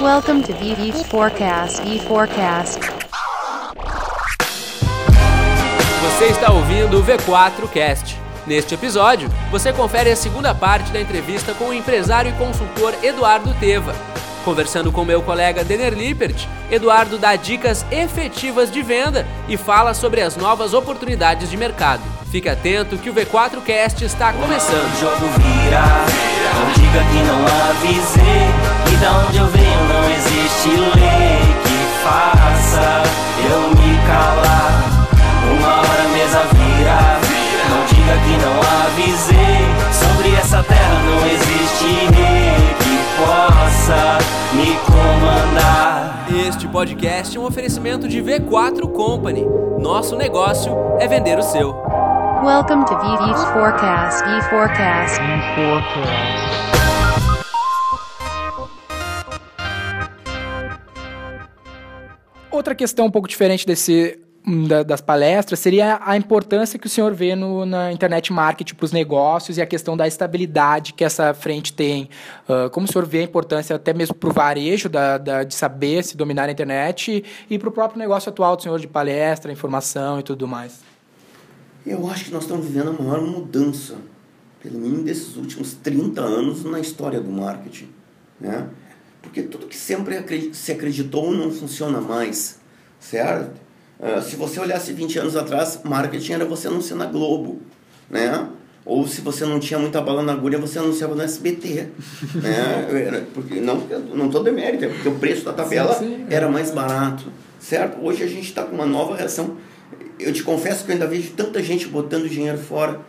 Welcome to VV Forecast. E Forecast. Você está ouvindo o V4 Cast. Neste episódio, você confere a segunda parte da entrevista com o empresário e consultor Eduardo Teva. Conversando com meu colega Denner Lippert, Eduardo dá dicas efetivas de venda e fala sobre as novas oportunidades de mercado. Fique atento que o V4 Cast está começando. E da onde eu venho não existe lei que faça eu me calar. Uma hora a mesa vira, não diga que não avisei. Sobre essa terra não existe rei que possa me comandar. Este podcast é um oferecimento de V4 Company. Nosso negócio é vender o seu. Welcome to VV Forecast. E Forecast. Outra questão um pouco diferente desse hum, da- das palestras seria a importância que o senhor vê no, na internet marketing para os negócios e a questão da estabilidade que essa frente tem. Ah, como o senhor vê a importância até mesmo para o varejo da, da- de saber se dominar a internet e para o próprio negócio atual do senhor de palestra, informação e tudo mais? Eu acho que nós estamos vivendo a maior mudança, pelo menos desses últimos 30 anos, na história do marketing. Né? Porque tudo que sempre se acreditou não funciona mais, certo? Ah, se você olhasse 20 anos atrás, marketing era você anunciar na Globo, né? Ou se você não tinha muita bala na agulha, você anunciava no SBT, né? Porque, não, não estou demérito, é porque o preço da tabela Sim, sim. era mais barato, certo? Hoje a gente está com uma nova reação. Eu te confesso que eu ainda vejo tanta gente botando dinheiro fora.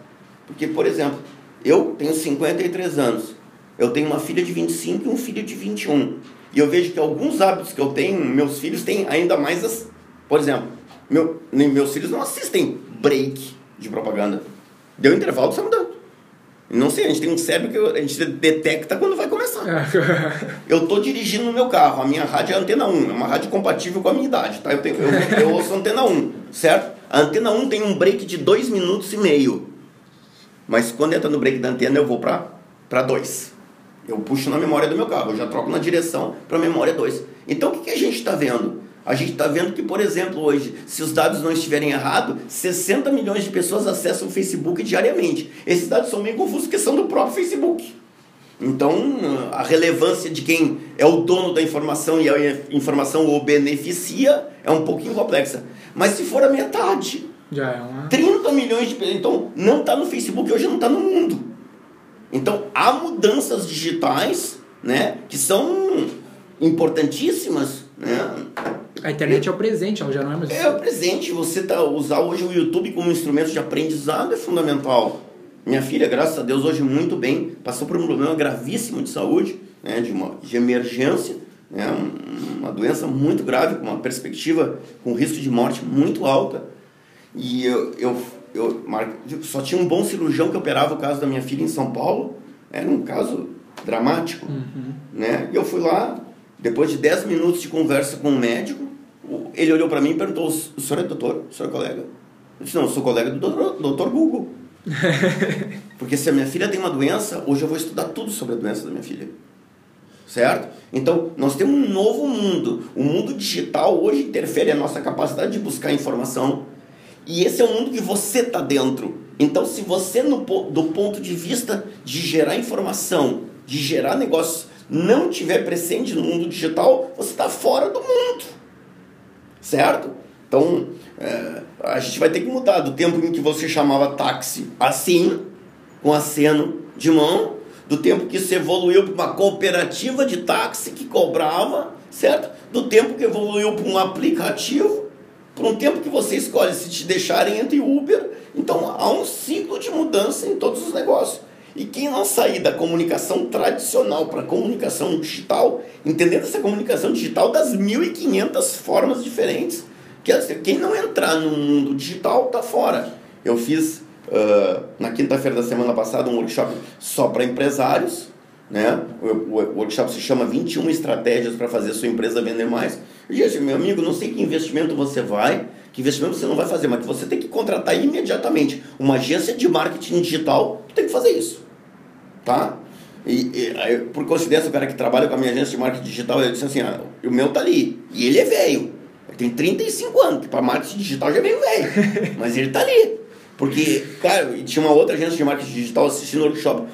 Porque, por exemplo, eu tenho 53 anos. Eu tenho uma filha de 25 e um filho de 21. E eu vejo que alguns hábitos que eu tenho, meus filhos têm ainda mais as. Por exemplo, meu, meus filhos não assistem break de propaganda. Deu intervalo, sai mudando. Não sei, a gente tem um cérebro que a gente detecta quando vai começar. Eu tô dirigindo no meu carro, a minha rádio é antena 1, é uma rádio compatível com a minha idade, tá? Eu, tenho, eu, eu ouço antena 1, certo? A antena 1 tem um break de 2 minutos e meio. Mas quando entra no break da antena, eu vou pra 2. Eu puxo na memória do meu carro, eu já troco na direção pra memória 2. Então o que, que a gente está vendo? A gente está vendo que, por exemplo, hoje, se os dados não estiverem errados, 60 milhões de pessoas acessam o Facebook diariamente. Esses dados são meio confusos porque são do próprio Facebook. Então, a relevância de quem é o dono da informação e a informação o beneficia é um pouquinho complexa. Mas se for a metade, Já é uma. 30 milhões de pessoas, então não está no Facebook, hoje não está no mundo. Então, há mudanças digitais, né, que são importantíssimas, né? A internet é o presente, ela já não é mais. É o presente, você tá, usar hoje o YouTube como instrumento de aprendizado é fundamental. Minha filha, graças a Deus, hoje muito bem, passou por um problema gravíssimo de saúde, né, de, uma, de emergência, né, um- uma doença muito grave, com uma perspectiva, com risco de morte muito alta. E eu, eu, eu só tinha um bom cirurgião que operava o caso da minha filha em São Paulo, era um caso dramático. Né? E eu fui lá, depois de 10 minutos de conversa com o médico, o- ele olhou para mim e perguntou: O senhor é doutor? O senhor é colega? Eu disse: Não, eu sou colega do doutor, doutor Google. Porque se a minha filha tem uma doença, hoje eu vou estudar tudo sobre a doença da minha filha. Certo? Então, nós temos um novo mundo. O mundo digital hoje interfere a nossa capacidade de buscar informação. E esse é o mundo que você está dentro. Então, se você, no, do ponto de vista de gerar informação, de gerar negócios, não tiver presente no mundo digital, você está fora do mundo. Certo? Então, é, a gente vai ter que mudar do tempo em que você chamava táxi assim, com aceno de mão, do tempo que isso evoluiu para uma cooperativa de táxi que cobrava, certo? Do tempo que evoluiu para um aplicativo, para um tempo que você escolhe se te deixarem entre Uber. Então, há um ciclo de mudança em todos os negócios. E quem não sair da comunicação tradicional para a comunicação digital, entendendo essa comunicação digital das 1.500 formas diferentes, que assim, quem não entrar no mundo digital está fora. Eu fiz ah, na quinta-feira da semana passada um workshop só para empresários, né? O, o- o workshop se chama 21 estratégias para fazer sua empresa vender mais. Disse, meu amigo, não sei que investimento você vai, que investimento você não vai fazer, mas que você tem que contratar imediatamente uma agência de marketing digital, tem que fazer isso, tá? E, e aí, por coincidência, o cara que trabalha com a minha agência de marketing digital, ele disse assim, ah, o meu tá ali. E ele é velho. Ele tem 35 anos, que para marketing digital já é meio velho. mas ele tá ali. Porque, cara, e tinha uma outra agência de marketing digital assistindo o workshop.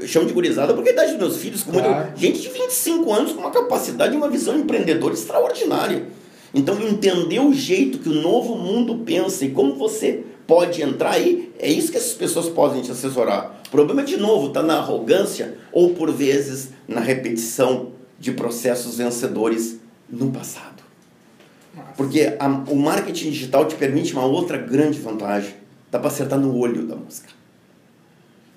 Eu chamo de gurizada porque a idade dos meus filhos, com Claro. gente de 25 anos com uma capacidade e uma visão empreendedora extraordinária. Então, entender o jeito que o novo mundo pensa e como você pode entrar aí, é isso que essas pessoas podem te assessorar. O problema, de novo, está na arrogância ou, por vezes, na repetição de processos vencedores no passado. Porque a- o marketing digital te permite uma outra grande vantagem. Dá para acertar no olho da música.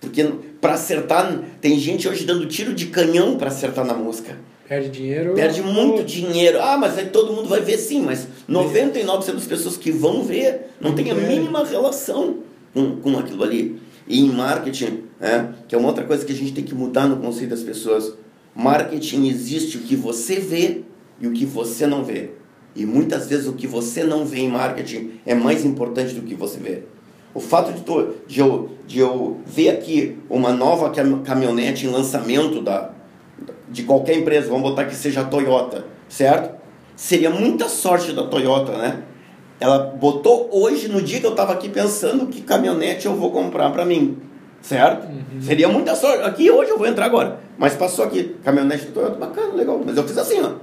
Porque para acertar, tem gente hoje dando tiro de canhão para acertar na música. Perde dinheiro. Perde muito dinheiro. Ah, mas aí todo mundo vai ver sim, mas 99% das pessoas que vão ver não tem a mínima relação com, com aquilo ali. E em marketing, é, que é uma outra coisa que a gente tem que mudar no conceito das pessoas. Marketing existe o que você vê e o que você não vê. E muitas vezes o que você não vê em marketing é mais importante do que você vê. O fato de, de, eu, de eu ver aqui uma nova cam- caminhonete em lançamento da, de qualquer empresa, vamos botar que seja a Toyota, certo? Seria muita sorte da Toyota, né? Ela botou hoje, no dia que eu estava aqui pensando que caminhonete eu vou comprar para mim, certo? Seria muita sorte. Aqui hoje eu vou entrar agora, mas passou aqui, caminhonete da Toyota, bacana, legal. Mas eu fiz assim, ó.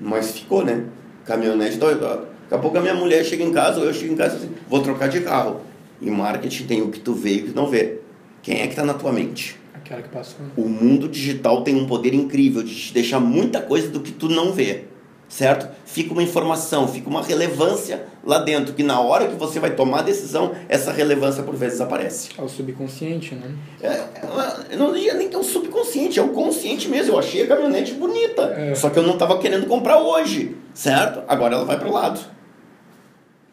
Mas ficou, né? Caminhonete Toyota. Daqui a pouco a minha mulher chega em casa, ou eu chego em casa assim, vou trocar de carro. Em marketing tem o que tu vê e o que não vê. Quem é que está na tua mente? Aquela que passou. O mundo digital tem um poder incrível de te deixar muita coisa do que tu não vê, certo? Fica uma informação, fica uma relevância lá dentro, que na hora que você vai tomar a decisão, essa relevância por vezes aparece. É o subconsciente, né? É, é, eu não diria nem que é o subconsciente, é o consciente mesmo. Eu achei a caminhonete bonita, É. só que eu não estava querendo comprar hoje, certo? Agora ela vai para o lado.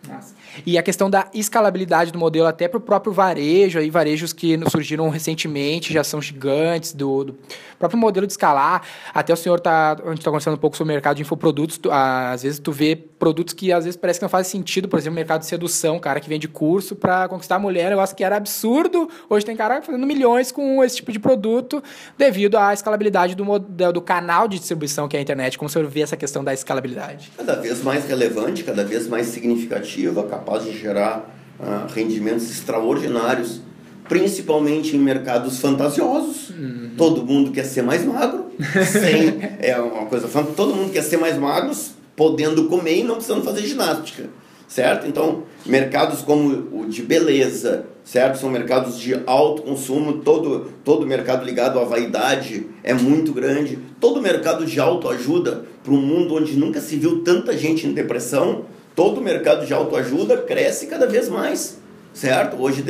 Massa. E a questão da escalabilidade do modelo até para o próprio varejo, aí varejos que surgiram recentemente, já são gigantes, do, do próprio modelo de escalar. Até o senhor tá, a gente está conversando um pouco sobre o mercado de infoprodutos, tu- às vezes tu vê produtos que às vezes parece que não fazem sentido, por exemplo, o mercado de sedução, cara que vende curso para conquistar a mulher, um negócio que era absurdo, hoje tem cara fazendo milhões com esse tipo de produto, devido à escalabilidade do, mod- do canal de distribuição que é a internet. Como o senhor vê essa questão da escalabilidade? cada vez mais relevante, cada vez mais significativa, capaz de gerar ah, rendimentos extraordinários, principalmente em mercados fantasiosos. Todo mundo quer ser mais magro, sem, é uma coisa todo mundo quer ser mais magro, podendo comer e não precisando fazer ginástica, certo? Então, mercados como o de beleza, certo? São mercados de alto consumo, todo todo mercado ligado à vaidade é muito grande. Todo mercado de autoajuda para um mundo onde nunca se viu tanta gente em depressão, todo o mercado de autoajuda cresce cada vez mais, certo? Hoje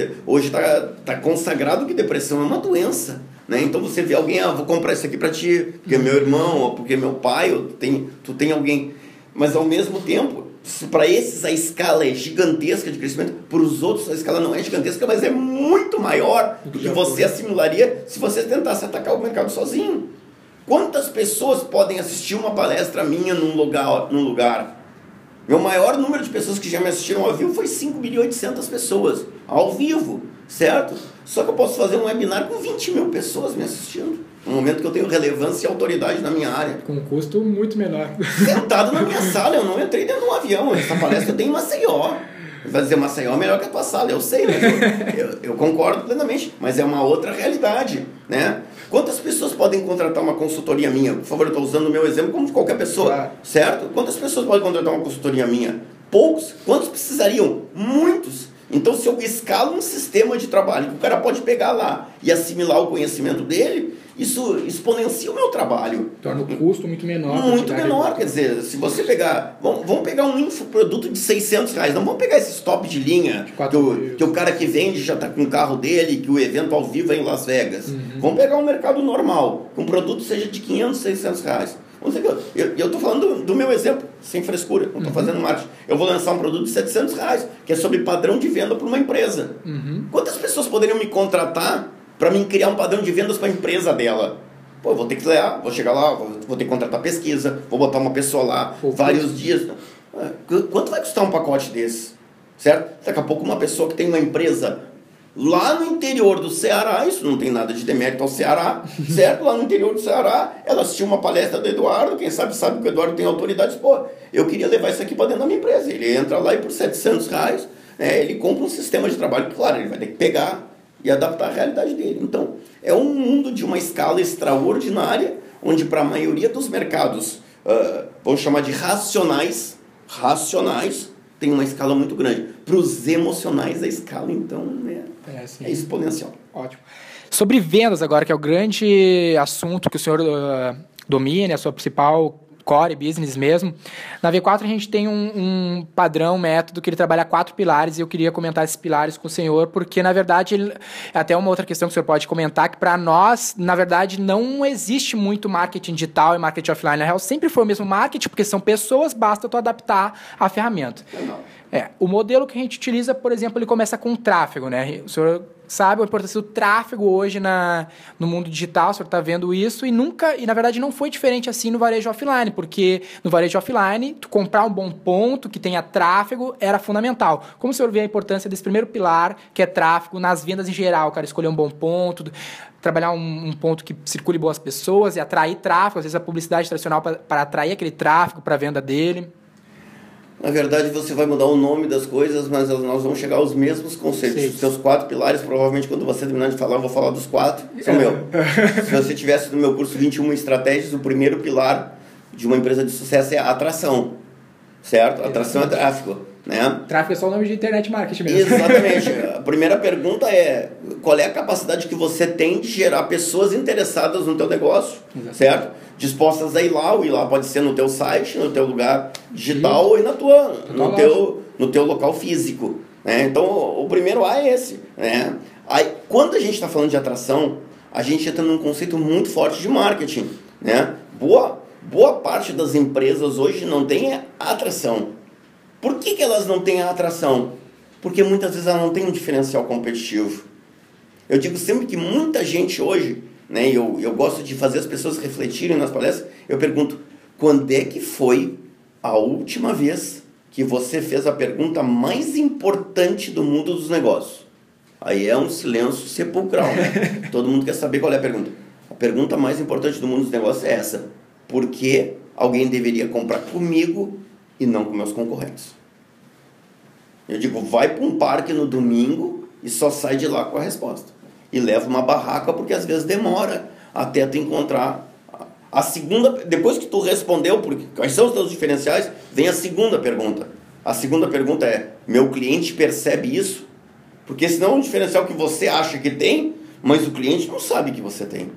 está tá consagrado que depressão é uma doença, né? Então você vê alguém, ah, vou comprar isso aqui para ti, porque é meu irmão, ou porque é meu pai, ou tu tem, tu tem alguém. Mas ao mesmo tempo, para esses a escala é gigantesca de crescimento, para os outros a escala não é gigantesca, mas é muito maior do que você assimilaria se você tentasse atacar o mercado sozinho. Quantas pessoas podem assistir uma palestra minha num lugar, num lugar? Meu maior número de pessoas que já me assistiram ao vivo foi 5.800 pessoas, ao vivo, certo? Só que eu posso fazer um webinar com 20 mil pessoas me assistindo, no momento que eu tenho relevância e autoridade na minha área. Com um custo muito menor. Sentado na minha sala, eu não entrei dentro de um avião, essa palestra eu tenho em Maceió. Vai dizer, Maceió é melhor que a tua sala, eu sei, mas eu, eu, eu concordo plenamente, mas é uma outra realidade, né? Quantas pessoas podem contratar uma consultoria minha? Por favor, eu estou usando o meu exemplo como de qualquer pessoa, Claro. certo? Quantas pessoas podem contratar uma consultoria minha? Poucos. Quantos precisariam? Muitos. Então, se eu escalo um sistema de trabalho que o cara pode pegar lá e assimilar o conhecimento dele, isso exponencia o meu trabalho. Torna o custo muito menor. Muito menor, quer dizer, se você pegar. Vamos, vamos pegar um infoproduto de 600 reais, não vamos pegar esse top de linha que quatro o, que o cara que vende já está com o carro dele, que o evento ao vivo é em Las Vegas. Uhum. Vamos pegar um mercado normal, que um produto seja de 500, 600 reais. Vamos dizer que eu- eu estou falando do, do meu exemplo, sem frescura, não Uhum. estou fazendo marketing. Eu vou lançar um produto de 700 reais, que é sobre padrão de venda para uma empresa. Uhum. Quantas pessoas poderiam me contratar para mim criar um padrão de vendas para a empresa dela? Pô, eu vou ter que lá, vou chegar lá, vou, vou ter que contratar pesquisa, vou botar uma pessoa lá, Pô, vários dias. Qu- Quanto vai custar um pacote desse? Certo? Daqui a pouco uma pessoa que tem uma empresa Lá no interior do Ceará, isso não tem nada de demérito ao Ceará, certo? Lá no interior do Ceará, ela assistiu uma palestra do Eduardo, quem sabe sabe que o Eduardo tem autoridade, pô, eu queria levar isso aqui para dentro da minha empresa. Ele entra lá e por 700 reais, né, ele compra um sistema de trabalho, claro, ele vai ter que pegar e adaptar à realidade dele. Então, é um mundo de uma escala extraordinária, onde para a maioria dos mercados, uh, vamos chamar de racionais, racionais, tem uma escala muito grande. Para os emocionais, a escala, então, é, É, sim. é exponencial. Ótimo. Sobre vendas agora, que é o grande assunto que o senhor uh, domina, a sua principal core business mesmo. Na V4 a gente tem um, um padrão, método, que ele trabalha quatro pilares e eu queria comentar esses pilares com o senhor, porque na verdade, ele, até uma outra questão que o senhor pode comentar, que para nós, na verdade, não existe muito marketing digital e marketing offline. Na real, sempre foi o mesmo marketing, porque são pessoas, basta tu adaptar a ferramenta. É, o modelo que a gente utiliza, por exemplo, ele começa com tráfego, né? O senhor sabe a importância do tráfego hoje na, no mundo digital, o senhor está vendo isso, e nunca, e na verdade não foi diferente assim no varejo offline, porque no varejo offline, tu comprar um bom ponto que tenha tráfego era fundamental. Como o senhor vê a importância desse primeiro pilar, que é tráfego, nas vendas em geral, cara, escolher um bom ponto, trabalhar um, um ponto que circule boas pessoas e atrair tráfego, às vezes a publicidade tradicional para atrair aquele tráfego para a venda dele. Na verdade, você vai mudar o nome das coisas, mas nós vamos chegar aos mesmos conceitos. Sim. Seus quatro pilares, provavelmente, quando você terminar de falar, eu vou falar dos quatro. São meu. Se você tivesse no meu curso 21 estratégias, o primeiro pilar de uma empresa de sucesso é a atração. Certo? Atração é tráfego. Né? Tráfego é só o nome de internet marketing mesmo. Exatamente. A primeira pergunta é qual é a capacidade que você tem de gerar pessoas interessadas no teu negócio, Exato. certo? Dispostas a ir lá, o ir lá pode ser no teu site, no teu lugar digital ou na tua, no loja. teu, no teu local físico. Né? Então, o primeiro A é esse. Né? Aí, quando a gente está falando de atração, a gente entra num conceito muito forte de marketing. Né? Boa, boa parte das empresas hoje não tem atração. Por que, que elas não têm a atração? Porque muitas vezes elas não têm um diferencial competitivo. Eu digo sempre que muita gente hoje, né, eu, eu gosto de fazer as pessoas refletirem nas palestras, eu pergunto, quando é que foi a última vez que você fez a pergunta mais importante do mundo dos negócios? Aí é um silêncio sepulcral, né? Todo mundo quer saber qual é a pergunta. A pergunta mais importante do mundo dos negócios é essa. Por que alguém deveria comprar comigo e não com meus concorrentes? Eu digo, vai para um parque no domingo e só sai de lá com a resposta. E leva uma barraca porque às vezes demora até tu encontrar a segunda, depois que tu respondeu porque quais são os teus diferenciais, vem a segunda pergunta. A segunda pergunta é: meu cliente percebe isso? Porque senão é um diferencial que você acha que tem, mas o cliente não sabe que você tem.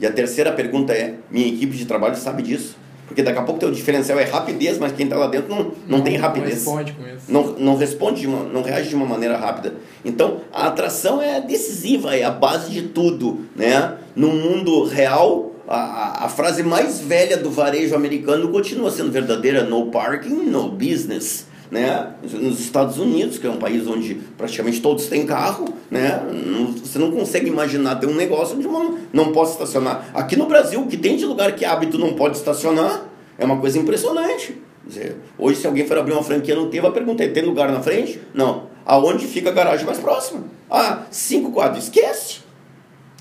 E a terceira pergunta é: minha equipe de trabalho sabe disso? Porque daqui a pouco teu diferencial é rapidez, mas quem está lá dentro não, não, tem rapidez. Não responde com isso. Não, não responde, de uma, não reage de uma maneira rápida. Então, a atração é decisiva, é a base de tudo. Né? No mundo real, a, a frase mais velha do varejo americano continua sendo verdadeira: no parking, no business. Né? Nos Estados Unidos, que é um país onde praticamente todos têm carro, né? Não- você não consegue imaginar ter um negócio onde uma não possa estacionar. Aqui no Brasil, o que tem de lugar que tu não pode estacionar é uma coisa impressionante. Dizer, hoje, se alguém for abrir uma franquia no Teva, perguntei: tem lugar na frente? Não. Aonde fica a garagem mais próxima? Ah, cinco quadros. Esquece.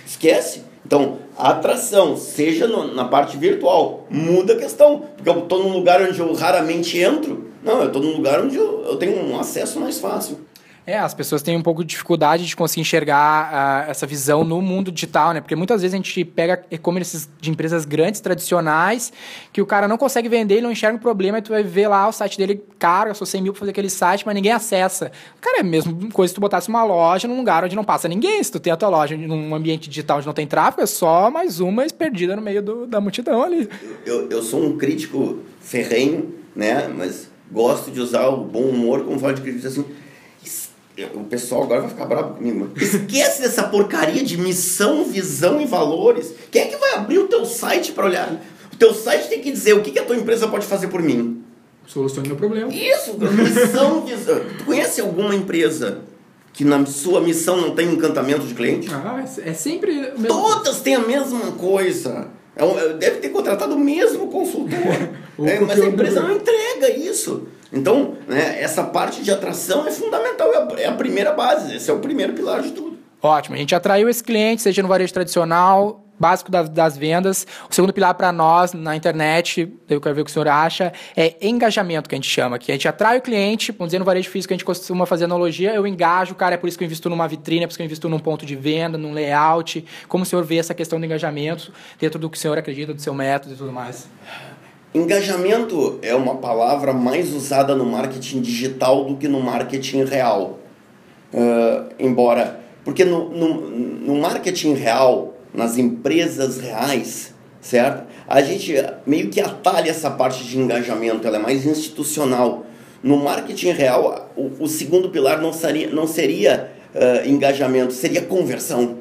Esquece. Então, a atração, seja no- na parte virtual, muda a questão. Porque eu estou num lugar onde eu raramente entro. Não, eu estou num lugar onde eu, eu tenho um acesso mais fácil. É, as pessoas têm um pouco de dificuldade de conseguir enxergar ah, essa visão no mundo digital, né? Porque muitas vezes a gente pega e-commerces de empresas grandes, tradicionais, que o cara não consegue vender, ele não enxerga o problema, e tu vai ver lá o site dele caro, gastou 100 mil pra fazer aquele site, mas ninguém acessa. Cara, é a mesma coisa se tu botasse uma loja num lugar onde não passa ninguém. Se tu tem a tua loja num ambiente digital onde não tem tráfego, é só mais uma perdida no meio do- da multidão ali. Eu, eu sou um crítico ferrenho, né? Mas gosto de usar o bom humor como forma de crítica assim. O pessoal agora vai ficar bravo comigo. Esquece dessa porcaria de missão, visão e valores. Quem é que vai abrir o teu site para olhar? O teu site tem que dizer o que, que a tua empresa pode fazer por mim. Solucione meu problema. Isso, missão, visão. Tu conhece alguma empresa que na sua missão não tem encantamento de cliente? Ah, é é sempre mesmo. Todas têm a mesma coisa. É um- deve ter contratado o mesmo consultor. É, mas a empresa não entrega isso. Então, né, essa parte de atração é fundamental, é a, é a primeira base, esse é o primeiro pilar de tudo. Ótimo. A gente atraiu esse cliente, seja no varejo tradicional, básico das, das vendas. O segundo pilar para nós na internet, eu quero ver o que o senhor acha, é engajamento, que a gente chama. Que a gente atrai o cliente, vamos dizer, no varejo físico, a gente costuma fazer analogia, eu engajo o cara, é por isso que eu invisto numa vitrine, é por isso que eu invisto num ponto de venda, num layout. Como o senhor vê essa questão do engajamento dentro do que o senhor acredita, do seu método e tudo mais? Engajamento é uma palavra mais usada no marketing digital do que no marketing real. Ah, embora. Porque no, no, no marketing real, nas empresas reais, certo? A gente meio que atalha essa parte de engajamento, ela é mais institucional. No marketing real, o, o segundo pilar não seria, não seria ah, engajamento, seria conversão.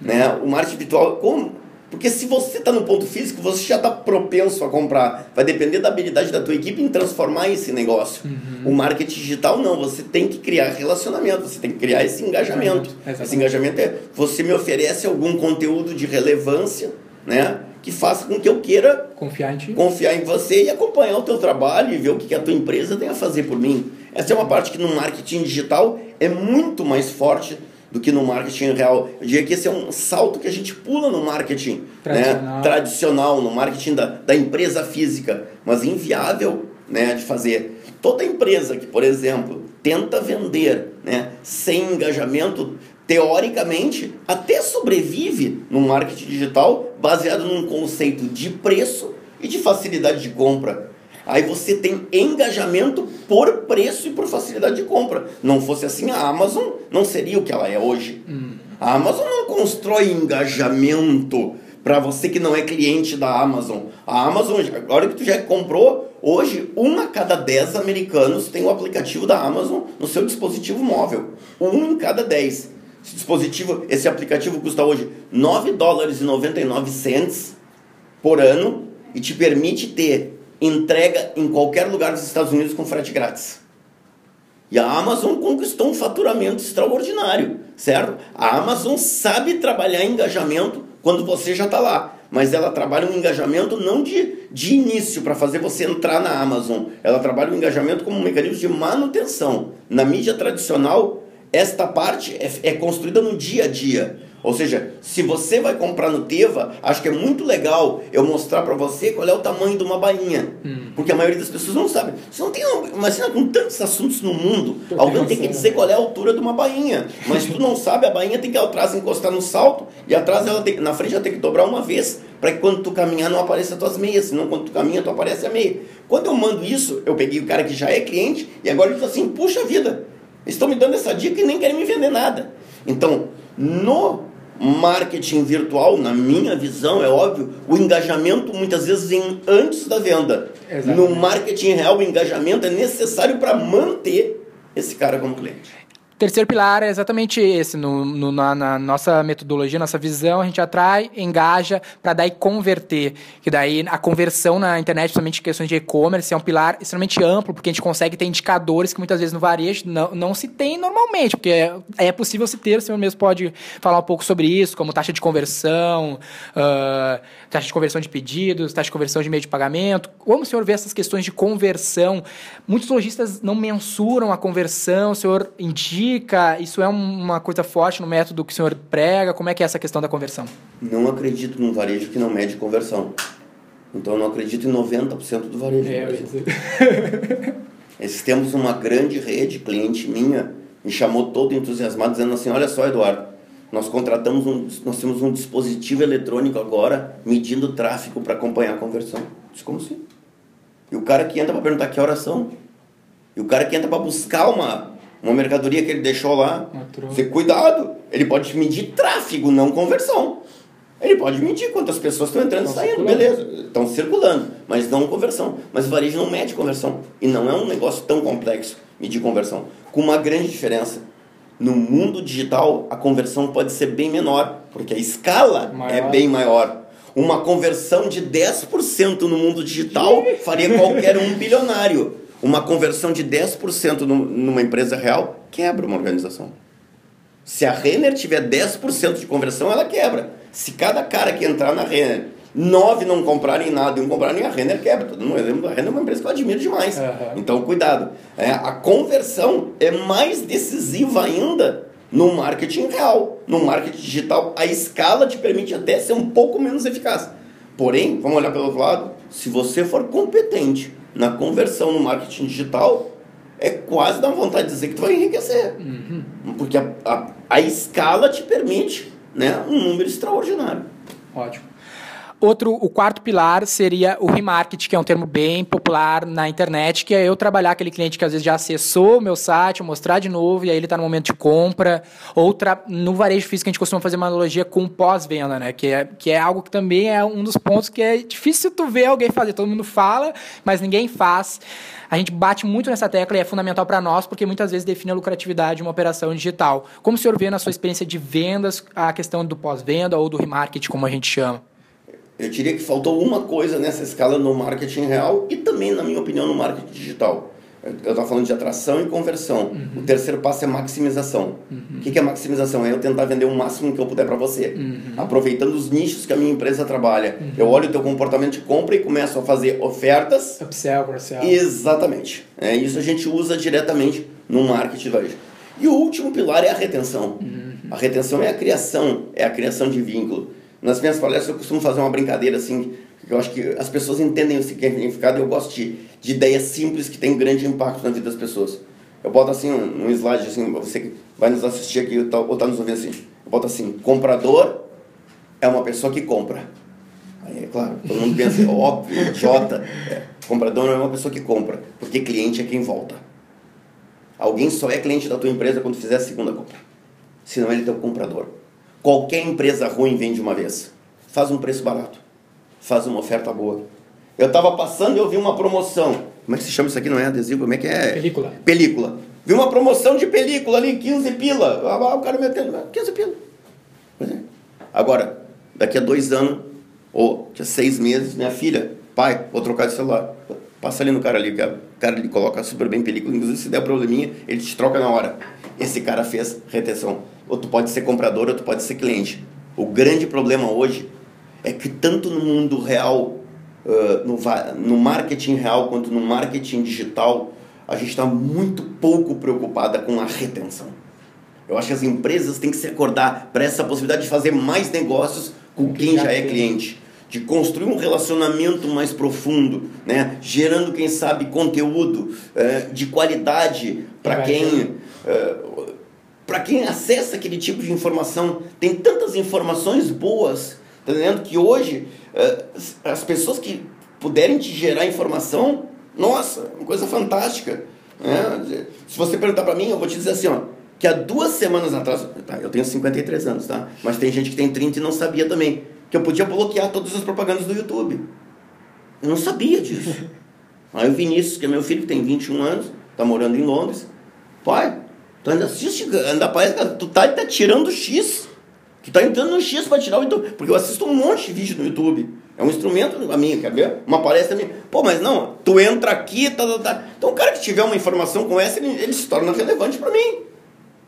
Né? O marketing virtual, como, porque se você está no ponto físico, você já está propenso a comprar. Vai depender da habilidade da tua equipe em transformar esse negócio. O marketing digital não, você tem que criar relacionamento, você tem que criar esse engajamento. Exatamente. Esse engajamento é você me oferece algum conteúdo de relevância, né? Que faça com que eu queira Confiar em ti? confiar em você e acompanhar o teu trabalho e ver o que que a tua empresa tem a fazer por mim. Essa é uma parte que no marketing digital é muito mais forte do que no marketing real. Eu diria que esse é um salto que a gente pula no marketing Tradicional. Né? tradicional, no marketing da, da empresa física, mas inviável né, de fazer. Toda empresa que, por exemplo, tenta vender né, sem engajamento, teoricamente, até sobrevive no marketing digital baseado num conceito de preço e de facilidade de compra. Aí você tem engajamento por preço e por facilidade de compra. Não fosse assim, a Amazon não seria o que ela é hoje. A Amazon não constrói engajamento para você que não é cliente da Amazon. A Amazon, agora que tu já comprou, hoje um a cada 10 americanos tem o aplicativo da Amazon no seu dispositivo móvel. Um em cada 10. Esse dispositivo, esse aplicativo custa hoje 9 dólares e 99 cents por ano e te permite ter entrega em qualquer lugar dos Estados Unidos com frete grátis. E a Amazon conquistou um faturamento extraordinário, certo? A Amazon sabe trabalhar engajamento quando você já está lá, mas ela trabalha um engajamento não de, de início para fazer você entrar na Amazon, ela trabalha um engajamento como um mecanismo de manutenção. Na mídia tradicional, esta parte é, é construída no dia a dia. Ou seja, se você vai comprar no Teva, acho que é muito legal eu mostrar para você qual é o tamanho de uma bainha. Porque a maioria das pessoas não sabe. Você não tem. uma- Imagina com tantos assuntos no mundo, tem alguém tem que dizer qual é a altura de uma bainha. Mas se tu não sabe, a bainha tem que atrás encostar no salto e atrás ela tem, na frente ela tem que dobrar uma vez para que quando tu caminhar não apareça as tuas meias, senão quando tu caminha tu aparece a meia. Quando eu mando isso, eu peguei o cara que já é cliente e agora ele diz assim: puxa vida, estão me dando essa dica e nem querem me vender nada. Então, no marketing virtual, na minha visão, é óbvio, o engajamento muitas vezes vem antes da venda. Exatamente. No marketing real, o engajamento é necessário para manter esse cara como cliente. Terceiro pilar é exatamente esse. No, no- na, na nossa metodologia, nossa visão, a gente atrai, engaja, para daí converter. Que daí a conversão na internet, principalmente em questões de e-commerce, é um pilar extremamente amplo, porque a gente consegue ter indicadores que muitas vezes no varejo não, não se tem normalmente, porque é, é possível se ter, o senhor mesmo pode falar um pouco sobre isso, como taxa de conversão, ah, taxa de conversão de pedidos, taxa de conversão de meio de pagamento. Como o senhor vê essas questões de conversão? Muitos lojistas não mensuram a conversão, o senhor indica, isso é um- uma coisa forte no método que o senhor prega, como é que é essa questão da conversão? Não acredito num varejo que não mede conversão. Então eu não acredito em 90% do varejo. É, Brasil. Esses tempos uma grande rede, cliente minha, me chamou todo entusiasmado, dizendo assim, olha só, Eduardo, nós contratamos um, nós temos um dispositivo eletrônico agora medindo o tráfego para acompanhar a conversão. Eu Disse, como assim? E o cara que entra para perguntar que horas são. E o cara que entra para buscar uma, uma mercadoria que ele deixou lá. Você, cuidado, ele pode medir tráfego, não conversão. Ele pode medir quantas pessoas estão entrando e saindo, circulando. beleza. Estão circulando, mas não conversão. Mas o varejo não mede conversão. E não é um negócio tão complexo medir conversão. Com uma grande diferença. No mundo digital, a conversão pode ser bem menor, porque a escala Maior. é bem maior. Uma conversão de 10% no mundo digital faria qualquer um bilionário. Uma conversão de 10% num- numa empresa real quebra uma organização. Se a Renner tiver 10% de conversão, ela quebra. Se cada cara que entrar na Renner nove não comprarem nada e um comprarem a Renner quebra. Todo mundo lembra da Renner é uma empresa que eu admiro demais. Uhum. Então, cuidado. É, a conversão é mais decisiva ainda no marketing real. No marketing digital, a escala te permite até ser um pouco menos eficaz. Porém, vamos olhar pelo outro lado, se você for competente na conversão no marketing digital, é quase dá vontade de dizer que tu vai enriquecer. Uhum. Porque a, a, a escala te permite né, um número extraordinário. Ótimo. Outro, o quarto pilar seria o remarketing, que é um termo bem popular na internet, que é eu trabalhar aquele cliente que às vezes já acessou o meu site, mostrar de novo, e aí ele está no momento de compra. Outra, no varejo físico, a gente costuma fazer uma analogia com pós-venda, né? Que é, que é algo que também é um dos pontos que é difícil tu ver alguém fazer. Todo mundo fala, mas ninguém faz. A gente bate muito nessa tecla e é fundamental para nós, porque muitas vezes define a lucratividade de uma operação digital. Como o senhor vê na sua experiência de vendas a questão do pós-venda ou do remarketing, como a gente chama? Eu diria que faltou uma coisa nessa escala no marketing real e também, na minha opinião, no marketing digital. Eu estava falando de atração e conversão. Uhum. O terceiro passo é maximização. Uhum. O que, é maximização? É eu tentar vender o máximo que eu puder para você. Uhum. Aproveitando os nichos que a minha empresa trabalha. Eu olho o teu comportamento de compra e começo a fazer ofertas. Upsell, cross-sell. Exatamente. É, isso a gente usa diretamente no marketing varejo. E o último pilar é a retenção. A retenção é a criação, é a criação de vínculo. Nas minhas palestras eu costumo fazer uma brincadeira assim, eu acho que as pessoas entendem o significado e eu gosto de, de ideias simples que têm grande impacto na vida das pessoas. Eu boto assim um, um slide assim, você que vai nos assistir aqui ou tá, tá nos ouvindo assim. Eu boto assim, comprador é uma pessoa que compra. Aí é claro, todo mundo pensa, óbvio, J. É, comprador não é uma pessoa que compra, porque cliente é quem volta. Alguém só é cliente da tua empresa quando fizer a segunda compra. Senão ele é teu comprador. Qualquer empresa ruim vende uma vez. Faz um preço barato. Faz uma oferta boa. Eu estava passando e eu vi uma promoção. Como é que se chama isso aqui? Não é adesivo? Como é que é? Película. Película. Vi uma promoção de película ali, 15 pila. Ah, O cara metendo, 15 pila. Pois é. Agora, daqui a dois anos, ou daqui a seis meses, minha filha, pai, vou trocar de celular. Passa ali no cara ali, o cara ele coloca super bem película, inclusive se der probleminha, ele te troca na hora. Esse cara fez retenção. Ou tu pode ser comprador, ou tu pode ser cliente. O grande problema hoje é que tanto no mundo real, uh, no, no marketing real, quanto no marketing digital, a gente está muito pouco preocupada com a retenção. Eu acho que as empresas têm que se acordar para essa possibilidade de fazer mais negócios com quem já é cliente de construir um relacionamento mais profundo, né? gerando, quem sabe, conteúdo é, de qualidade para quem, é, para quem acessa aquele tipo de informação. Tem tantas informações boas, tá entendendo? Que hoje é, as pessoas que puderem te gerar informação, nossa, uma coisa fantástica. Né? Se você perguntar para mim, eu vou te dizer assim, ó, que há duas semanas atrás, tá, eu tenho 53 anos, tá? Mas tem gente que tem 30 e não sabia também que eu podia bloquear todas as propagandas do YouTube. Eu não sabia disso. Aí o Vinícius, que é meu filho, que tem 21 anos, tá morando em Londres. Pai, tu ainda assiste, ainda parece que tu tá, tá tirando o X. Tu tá entrando no X para tirar o YouTube. Porque eu assisto um monte de vídeo no YouTube. É um instrumento a minha, quer ver? Uma palestra minha. Pô, mas não, tu entra aqui, tá, tá, tá. Então o cara que tiver uma informação com essa, ele, ele se torna relevante para mim.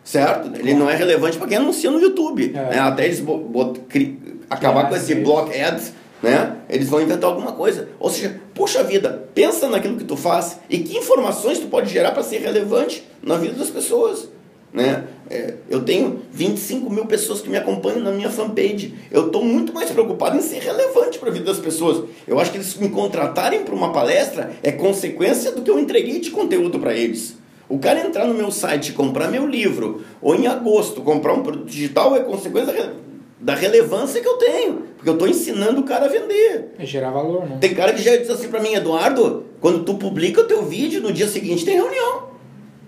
Certo? Ele não é relevante para quem anuncia no YouTube. É. Né? Até eles bot, cri, acabar com esse block ads, né? Eles vão inventar alguma coisa. Ou seja, puxa vida, pensa naquilo que tu faz e que informações tu pode gerar para ser relevante na vida das pessoas. Né? É, eu tenho 25 mil pessoas que me acompanham na minha fanpage. Eu estou muito mais preocupado em ser relevante para a vida das pessoas. Eu acho que eles me contratarem para uma palestra é consequência do que eu entreguei de conteúdo para eles. O cara entrar no meu site e comprar meu livro, ou em agosto comprar um produto digital, é consequência da relevância que eu tenho. Porque eu estou ensinando o cara a vender. É gerar valor, né? Tem cara que já diz assim para mim, Eduardo, quando tu publica o teu vídeo, no dia seguinte tem reunião.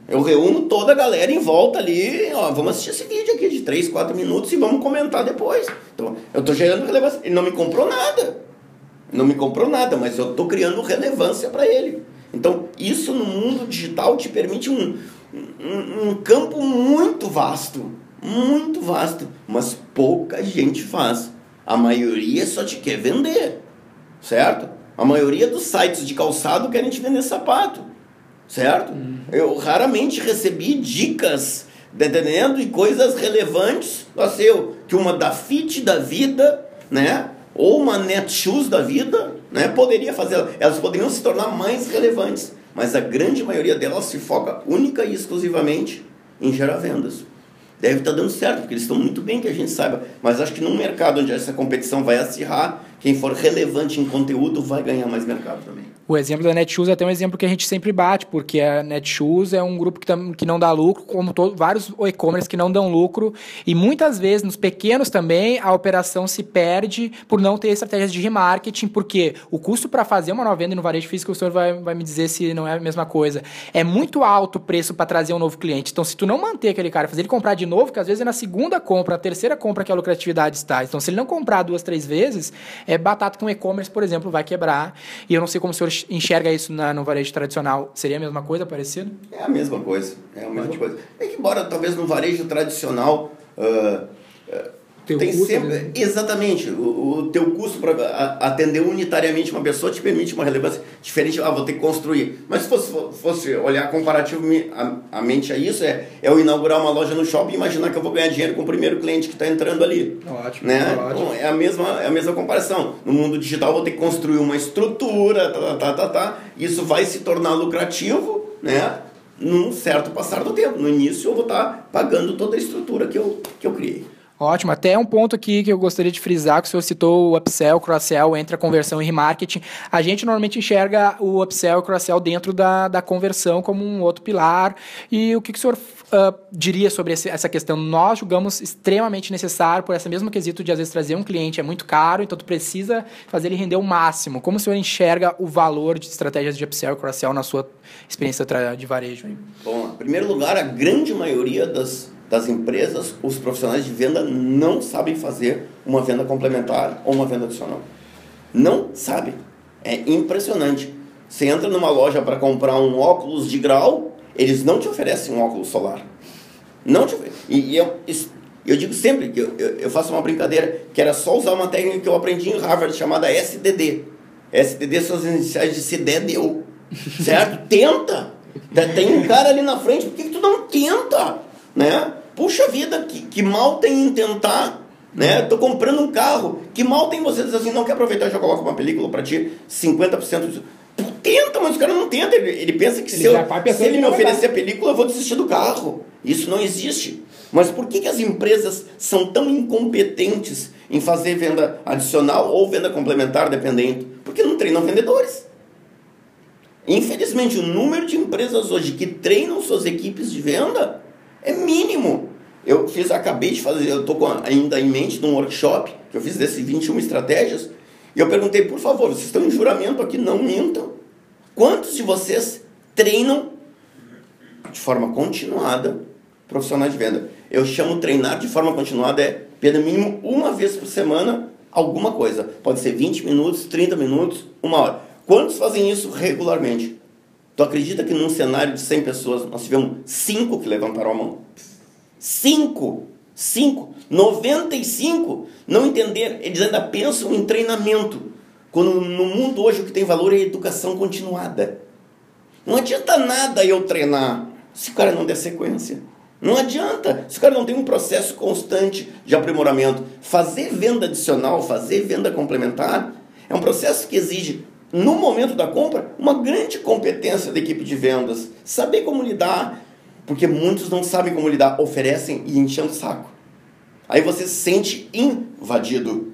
Eu reúno toda a galera em volta ali, ó, vamos assistir esse vídeo aqui de 3, 4 minutos e vamos comentar depois. Então, eu estou gerando relevância. Ele não me comprou nada. Não me comprou nada, mas eu estou criando relevância para ele. Então, isso no mundo digital te permite um, um, um campo muito vasto muito vasto, mas pouca gente faz. A maioria só te quer vender, certo? A maioria dos sites de calçado querem te vender sapato, certo? Uhum. Eu raramente recebi dicas, tá entendendo? E coisas relevantes. Nasceu que uma da Fit da vida, né? ou uma Netshoes da vida, né, poderia fazer, elas poderiam se tornar mais relevantes, mas a grande maioria delas se foca única e exclusivamente em gerar vendas. Deve estar dando certo, porque eles estão muito bem que a gente saiba, mas acho que num mercado onde essa competição vai acirrar, quem for relevante em conteúdo vai ganhar mais mercado também. O exemplo da Netshoes é até um exemplo que a gente sempre bate, porque a Netshoes é um grupo que, tam, que não dá lucro, como todo, vários e-commerce que não dão lucro, e muitas vezes, nos pequenos também, a operação se perde por não ter estratégias de remarketing, porque o custo para fazer uma nova venda no varejo físico, o senhor vai, vai me dizer se não é a mesma coisa, é muito alto o preço para trazer um novo cliente. Então, se tu não manter aquele cara, fazer ele comprar de novo, que às vezes é na segunda compra, na terceira compra que a lucratividade está. Então, se ele não comprar duas, três vezes, é batata com e-commerce, por exemplo, vai quebrar. E eu não sei como o senhor enxerga isso na, no varejo tradicional. Seria a mesma coisa, parecido? É a mesma coisa. É a mesma coisa. É que, embora talvez no varejo tradicional. Uh, uh, Teu tem custo, sempre. né? Exatamente. O, o teu custo para atender unitariamente uma pessoa te permite uma relevância diferente. Ah, vou ter que construir. Mas se fosse, fosse olhar comparativamente a isso, é, é eu inaugurar uma loja no shopping e imaginar que eu vou ganhar dinheiro com o primeiro cliente que está entrando ali. Ótimo, Né? ótimo. Então, é a mesma é a mesma comparação. No mundo digital vou ter que construir uma estrutura, tá, tá, tá, tá, tá. Isso vai se tornar lucrativo, né? Num certo passar do tempo. No início eu vou estar pagando toda a estrutura que eu, que eu criei. Ótimo. Até um ponto aqui que eu gostaria de frisar, que o senhor citou o upsell, cross-sell, entre a conversão e remarketing. A gente normalmente enxerga o upsell e cross-sell dentro da, da conversão como um outro pilar. E o que, que o senhor ah, diria sobre esse- essa questão? Nós julgamos extremamente necessário, por esse mesmo quesito de às vezes trazer um cliente é muito caro, então tu precisa fazer ele render o máximo. Como o senhor enxerga o valor de estratégias de upsell e cross-sell na sua experiência de varejo? Bom, em primeiro lugar, a grande maioria das, das empresas, os profissionais de venda não sabem fazer uma venda complementar ou uma venda adicional. Não sabem. É impressionante. Você entra numa loja para comprar um óculos de grau, eles não te oferecem um óculos solar. Não te oferecem. E, eu, eu digo sempre que eu, eu, faço uma brincadeira que era só usar uma técnica que eu aprendi em Harvard chamada SDD. SDD são as iniciais de se deu. Certo? Tenta. Tem- Tem um cara ali na frente, por que, que tu não tenta? Né? Puxa vida, que, que mal tem em tentar. Né? Tô comprando um carro, que mal tem você dizer assim, não quer aproveitar e já coloca uma película para ti, 50% de... Pô, Tenta, mas o cara não tenta. Ele, ele pensa que Ele se, eu- pensando se ele me vai oferecer a película, eu vou desistir do carro. Isso não existe. Mas por que, que as empresas são tão incompetentes em fazer venda adicional ou venda complementar, dependendo? Porque não treinam vendedores. Infelizmente, o número de empresas hoje que treinam suas equipes de venda é mínimo. Eu fiz, acabei de fazer, eu estou ainda em mente de um workshop que eu fiz desse 21 estratégias, e eu perguntei, por favor, vocês estão em juramento aqui, não mintam. Quantos de vocês treinam de forma continuada profissionais de venda? Eu chamo treinar de forma continuada é pelo mínimo uma vez por semana alguma coisa. Pode ser 20 minutos, 30 minutos, uma hora. Quantos fazem isso regularmente? Tu acredita que num cenário de 100 pessoas nós tivemos 5 que levantaram a mão? 5! 5! 95 não entenderam. Eles ainda pensam em treinamento. Quando no mundo hoje o que tem valor é educação continuada. Não adianta nada eu treinar se o cara não der sequência. Não adianta. Se o cara não tem um processo constante de aprimoramento. Fazer venda adicional, fazer venda complementar, é um processo que exige, no momento da compra, uma grande competência da equipe de vendas. Saber como lidar, porque muitos não sabem como lidar, oferecem e enchem o saco. Aí você se sente invadido.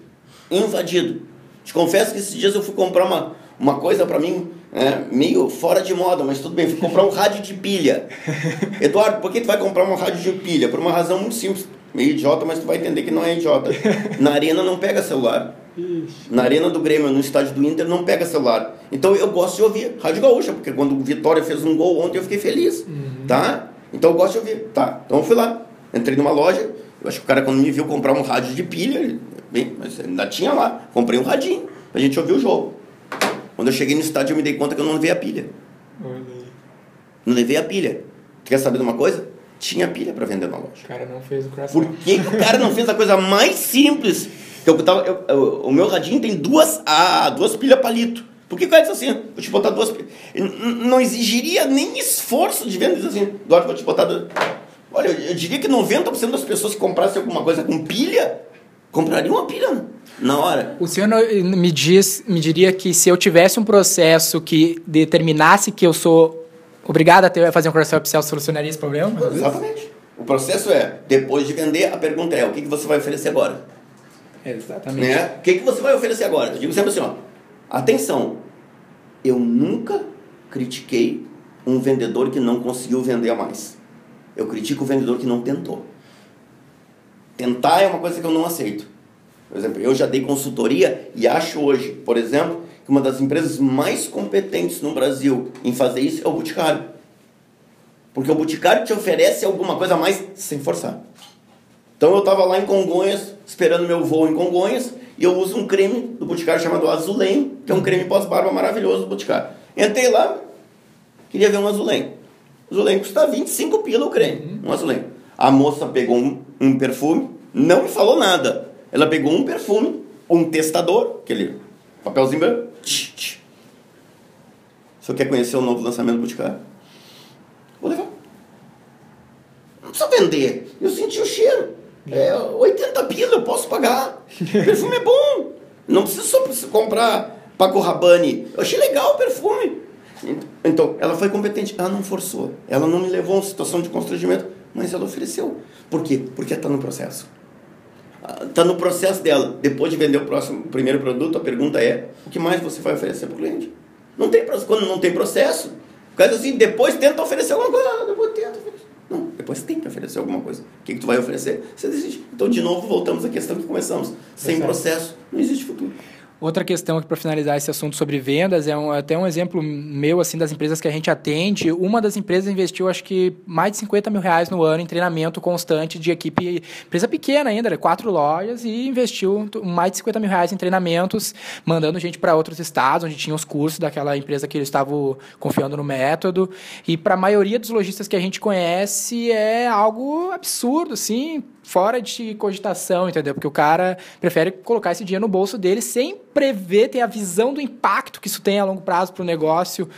Invadido. Te confesso que esses dias eu fui comprar uma, uma coisa para mim é, meio fora de moda, mas tudo bem. Fui comprar um rádio de pilha. Eduardo, por que tu vai comprar um rádio de pilha? Por uma razão muito simples. Meio idiota, mas tu vai entender que não é idiota. Na arena não pega celular. Na arena do Grêmio, no estádio do Inter, não pega celular. Então eu gosto de ouvir Rádio Gaúcha, porque quando o Vitória fez um gol ontem eu fiquei feliz. Tá? Então eu gosto de ouvir. Tá. Então eu fui lá. Entrei numa loja. Eu acho que o cara, quando me viu comprar um rádio de pilha, ele, bem, mas ainda tinha lá. Comprei um radinho pra gente ouvir o jogo. Quando eu cheguei no estádio, eu me dei conta que eu não levei a pilha. Não levei a pilha. Tu quer saber de uma coisa? Tinha pilha para vender na loja. O cara não fez o cross Por que, que o cara não fez a coisa mais simples? Que eu tava, eu- eu- o meu radinho tem duas, ah, duas pilhas palito. Por que o cara disse assim? Vou te botar duas pilhas. Não exigiria nem esforço de venda. Diz assim, Eduardo, vou te botar duas. Olha, eu, diria que 90% das pessoas que comprassem alguma coisa com pilha Compraria uma pilha na hora. O senhor não- me, diz, me diria que se eu tivesse um processo que determinasse que eu sou obrigado a, ter, a fazer um coração oficial, solucionaria esse problema? Exatamente. O processo é, depois de vender, a pergunta é, o que, que você vai oferecer agora? Exatamente. Né? O que, que você vai oferecer agora? Eu digo sempre assim, ó, atenção, eu nunca critiquei um vendedor que não conseguiu vender mais. Eu critico o vendedor que não tentou. Tentar é uma coisa que eu não aceito. Por exemplo, eu já dei consultoria e acho hoje, por exemplo, que uma das empresas mais competentes no Brasil em fazer isso é o Boticário. Porque o Boticário te oferece alguma coisa a mais sem forçar. Então eu estava lá em Congonhas, esperando meu voo em Congonhas, e eu uso um creme do Boticário chamado Azulém, que é um creme pós-barba maravilhoso do Boticário. Entrei lá, queria ver um Azulém. Azulém custa 25 pila o creme, um Azulém. A moça pegou um, um perfume, não me falou nada. Ela pegou um perfume, um testador, aquele papelzinho branco. tch, tch. Quer conhecer o novo lançamento do Boticário? Vou levar. Não precisa vender. Eu senti o cheiro. É 80 pila, eu posso pagar. O perfume é bom. Não preciso só comprar Paco Rabanne. Eu achei legal o perfume. Então, ela foi competente. Ela não forçou. Ela não me levou a uma situação de constrangimento. Mas ela ofereceu. Por quê? Porque está no processo. Está no processo dela. Depois de vender o, próximo, o primeiro produto, a pergunta é: o que mais você vai oferecer para o cliente? Não tem, quando não tem processo, cara diz assim, depois tenta oferecer alguma coisa. Ah, depois tenta oferecer. Depois tem que oferecer alguma coisa. O que, que tu vai oferecer? Você desiste. Então, de novo, voltamos à questão que começamos. Sem processo, não existe futuro. Outra questão aqui para finalizar esse assunto sobre vendas é um, até um exemplo meu assim das empresas que a gente atende. Uma das empresas investiu acho que mais de 50 mil reais no ano em treinamento constante de equipe, empresa pequena ainda, quatro lojas e investiu mais de 50 mil reais em treinamentos, mandando gente para outros estados onde tinha os cursos daquela empresa que eles estavam confiando no método. E para a maioria dos lojistas que a gente conhece é algo absurdo, assim, fora de cogitação, entendeu? Porque o cara prefere colocar esse dinheiro no bolso dele sem prever, ter a visão do impacto que isso tem a longo prazo para o negócio.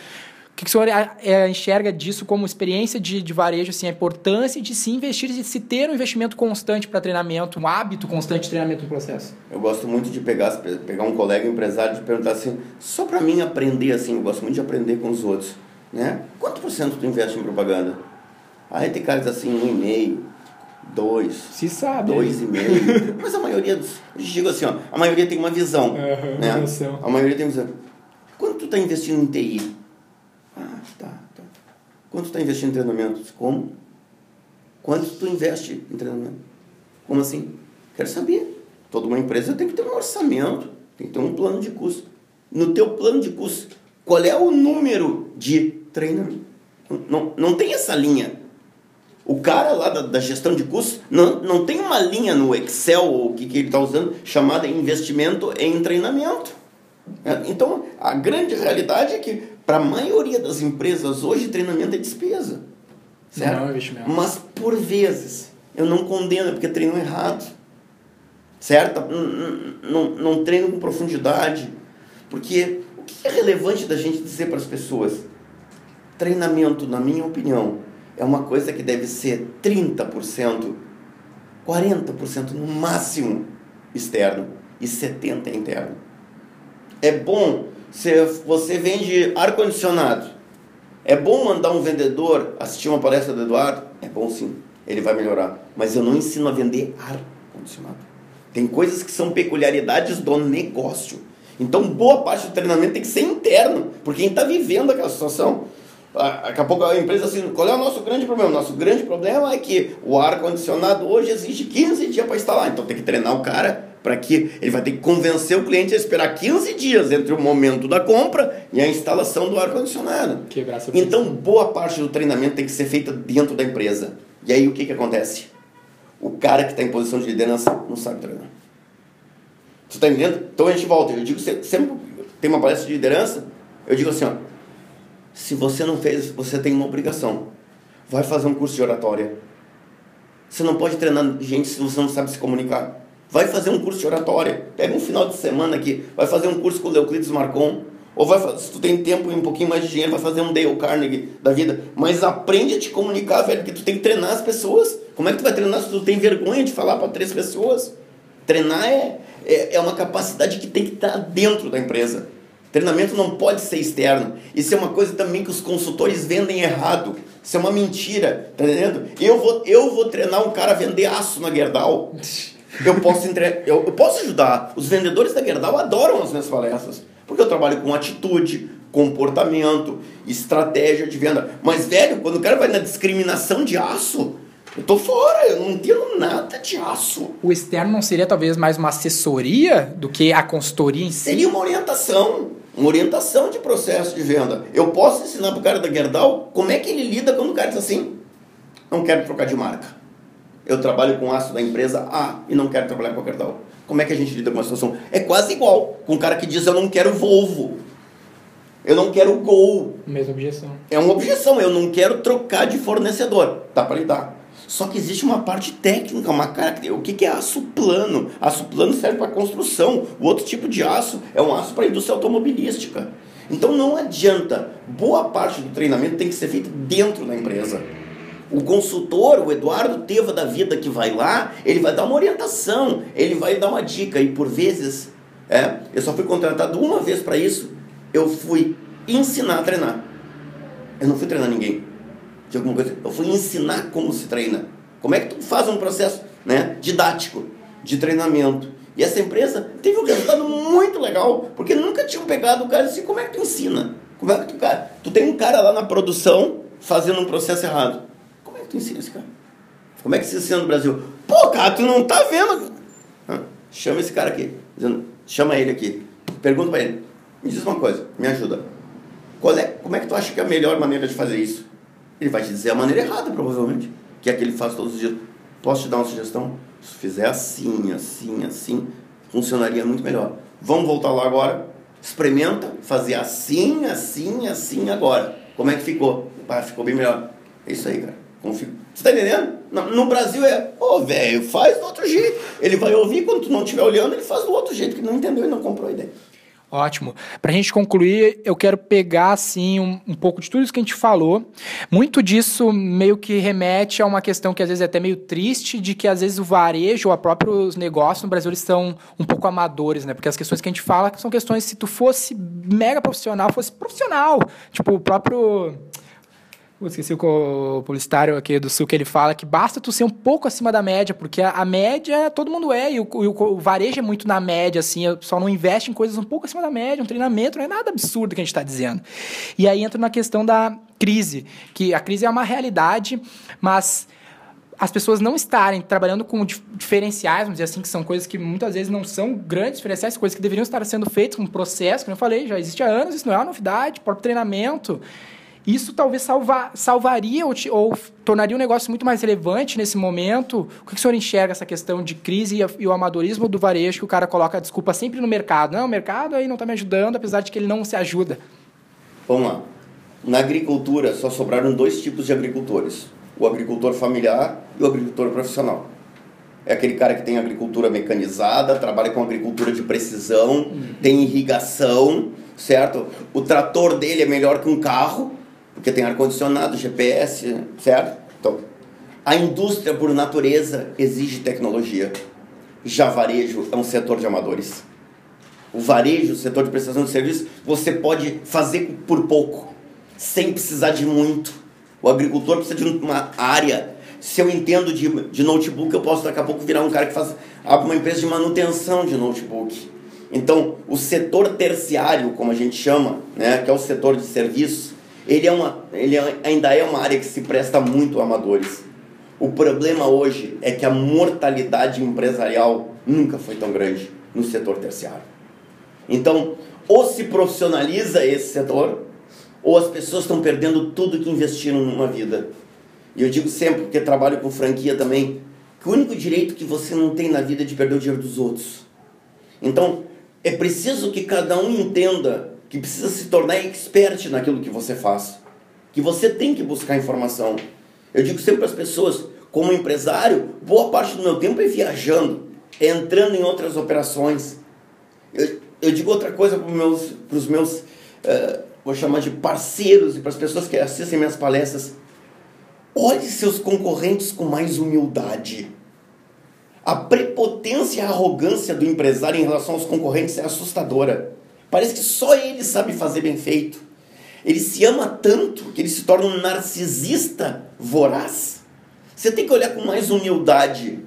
O que, o senhor é, enxerga disso como experiência de, de varejo, assim, a importância de se investir, de se ter um investimento constante para treinamento, um hábito constante de treinamento no processo? Eu gosto muito de pegar, pegar um colega empresário e perguntar assim, só para mim aprender assim, eu gosto muito de aprender com os outros, né? Quanto por cento tu investe em propaganda? Aí tem caras assim, um e meio, dois, Se sabe. dois e meio. Mas a maioria dos, eu digo assim, ó, a maioria tem uma visão, Aham, né? noção. A maioria tem uma visão. Quanto tu está investindo em TI? Ah, tá, tá. Quanto tu está investindo em treinamentos? Como? Quanto tu investe em treinamento? Como assim? Quero saber. Toda uma empresa tem que ter um orçamento, tem que ter um plano de custo. No teu plano de custo, qual é o número de treinamento? Não, não tem essa linha. O cara lá da, da gestão de custos não, não tem uma linha no Excel ou o que, que ele está usando chamada investimento em treinamento. É, Então, a grande realidade é que, para a maioria das empresas hoje, treinamento é despesa. Certo? Não é investimento. Mas, por vezes, eu não condeno, porque treinam errado. Certo? Não, não, não, treinam com profundidade. Porque o que é relevante da gente dizer para as pessoas? Treinamento, na minha opinião, é uma coisa que deve ser 30%, 40% no máximo externo e 70% interno. É bom se você vende ar-condicionado. É bom mandar um vendedor assistir uma palestra do Eduardo? É bom sim, ele vai melhorar. Mas eu não ensino a vender ar-condicionado. Tem coisas que são peculiaridades do negócio. Então, boa parte do treinamento tem que ser interno, porque quem está vivendo aquela situação. Ah, Daqui a pouco a empresa assim, qual é o nosso grande problema? Nosso grande problema é que o ar-condicionado hoje exige 15 dias para instalar. Então tem que treinar o cara para que ele vai ter que convencer o cliente a esperar 15 dias entre o momento da compra e a instalação do ar-condicionado. Então, boa parte do treinamento tem que ser feita dentro da empresa. E aí o que, que acontece? O cara que está em posição de liderança não sabe treinar. Você está entendendo? Então a gente volta. Eu digo se- sempre tem uma palestra de liderança, eu digo assim, ó, se você não fez, você tem uma obrigação. Vai fazer um curso de oratória. Você não pode treinar gente se você não sabe se comunicar. Vai fazer um curso de oratória. Pega um final de semana aqui, vai fazer um curso com o Leoclides Marcon. Ou vai, fa- se tu tem tempo e um pouquinho mais de dinheiro, vai fazer um Dale Carnegie da vida. Mas aprende a te comunicar, velho, porque tu tem que treinar as pessoas. Como é que tu vai treinar se tu tem vergonha de falar para três pessoas? Treinar é, é, é uma capacidade que tem que estar dentro da empresa. Treinamento não pode ser externo. Isso é uma coisa também que os consultores vendem errado. Isso é uma mentira, tá entendendo? Eu vou, eu vou treinar um cara a vender aço na Gerdau. Eu posso, entre... eu, eu posso ajudar. Os vendedores da Gerdau adoram as minhas palestras. Porque eu trabalho com atitude, comportamento, estratégia de venda. Mas, velho, quando o cara vai na discriminação de aço, eu tô fora, eu não entendo nada de aço. O externo não seria talvez mais uma assessoria do que a consultoria em si? Seria uma orientação, uma orientação de processo de venda. Eu posso ensinar pro cara da Gerdau como é que ele lida quando o cara diz assim: não quero trocar de marca. Eu trabalho com aço da empresa A e não quero trabalhar com a Gerdau. Como é que a gente lida com a situação? É quase igual com o cara que diz: eu não quero Volvo. Eu não quero Gol. Mesma objeção. É uma objeção, eu não quero trocar de fornecedor. Dá para lidar. Só que existe uma parte técnica, uma característica. O que, que é aço plano? Aço plano serve para construção. O outro tipo de aço é um aço para a indústria automobilística. Então não adianta. Boa parte do treinamento tem que ser feito dentro da empresa. O consultor, o Eduardo Teva da vida que vai lá, ele vai dar uma orientação, ele vai dar uma dica. E por vezes, é, eu só fui contratado uma vez para isso. Eu fui ensinar a treinar. Eu não fui treinar ninguém de alguma coisa. Eu fui ensinar como se treina. Como é que tu faz um processo né, didático de treinamento. E essa empresa teve um resultado muito legal, porque nunca tinham pegado o cara assim, como é que tu ensina? Como é que tu, cara, tu tem um cara lá na produção fazendo um processo errado. Como é que tu ensina esse cara? Como é que se ensina no Brasil? Pô, cara, tu não tá vendo. Ah, chama esse cara aqui. Dizendo, chama ele aqui. Pergunta pra ele. Me diz uma coisa, me ajuda. Qual é, como é que tu acha que é a melhor maneira de fazer isso? Ele vai te dizer a maneira errada, provavelmente, que é que ele faz todos os dias. Posso te dar uma sugestão? Se fizer assim, assim, assim, funcionaria muito melhor. Vamos voltar lá agora. Experimenta fazer assim, assim, assim agora. Como é que ficou? Pá, ficou bem melhor. É isso aí, cara. Confio. Você tá entendendo? No Brasil é, ô, oh, velho, faz do outro jeito. Ele vai ouvir, quando tu não estiver olhando, ele faz do outro jeito, que não entendeu e não comprou a ideia. Ótimo. Para a gente concluir, eu quero pegar assim um, um, pouco de tudo isso que a gente falou. Muito disso meio que remete a uma questão que às vezes é até meio triste, de que às vezes o varejo ou a próprios negócios no Brasil eles estão um pouco amadores, né? Porque as questões que a gente fala são questões se tu fosse mega profissional, fosse profissional, tipo o próprio esqueci o publicitário aqui do Sul que ele fala que basta tu ser um pouco acima da média, porque a, a média todo mundo é, e o, o, o, varejo é muito na média, assim, pessoal não investe em coisas um pouco acima da média, um treinamento não é nada absurdo que a gente está dizendo. E aí entra na questão da crise, que a crise é uma realidade, mas as pessoas não estarem trabalhando com diferenciais, vamos dizer assim, que são coisas que muitas vezes não são grandes diferenciais, coisas que deveriam estar sendo feitas com um processo, como eu falei, já existe há anos, isso não é uma novidade, próprio treinamento. Isso talvez salvar, salvaria ou, ou, tornaria o um negócio muito mais relevante nesse momento. O que o senhor enxerga essa questão de crise e, e o amadorismo do varejo que o cara coloca a desculpa sempre no mercado? Não, o mercado aí não está me ajudando, apesar de que ele não se ajuda. Vamos lá. Na agricultura só sobraram dois tipos de agricultores: o agricultor familiar e o agricultor profissional. É aquele cara que tem agricultura mecanizada, trabalha com agricultura de precisão, uhum. tem irrigação, certo? O trator dele é melhor que um carro, porque tem ar-condicionado, GPS, certo? Então, a indústria, por natureza, exige tecnologia. Já varejo é um setor de amadores. O varejo, o setor de prestação de serviço, você pode fazer por pouco, sem precisar de muito. O agricultor precisa de uma área. Se eu entendo de, de notebook, eu posso daqui a pouco virar um cara que faz uma empresa de manutenção de notebook. Então, o setor terciário, como a gente chama, né, que é o setor de serviços, ele, é uma, ele é, ainda é uma área que se presta muito a amadores. O problema hoje é que a mortalidade empresarial nunca foi tão grande no setor terciário. Então, ou se profissionaliza esse setor, ou as pessoas estão perdendo tudo que investiram numa vida. E eu digo sempre, porque trabalho com franquia também, que o único direito que você não tem na vida é de perder o dinheiro dos outros. Então, é preciso que cada um entenda que precisa se tornar expert naquilo que você faz, que você tem que buscar informação. Eu digo sempre para as pessoas, como empresário, boa parte do meu tempo é viajando, é entrando em outras operações. Eu, eu digo outra coisa para os meus, pros meus uh, vou chamar de parceiros e para as pessoas que assistem minhas palestras. Olhe seus concorrentes com mais humildade. A prepotência e a arrogância do empresário em relação aos concorrentes é assustadora. Parece que só ele sabe fazer bem feito. Ele se ama tanto que ele se torna um narcisista voraz. Você tem que olhar com mais humildade,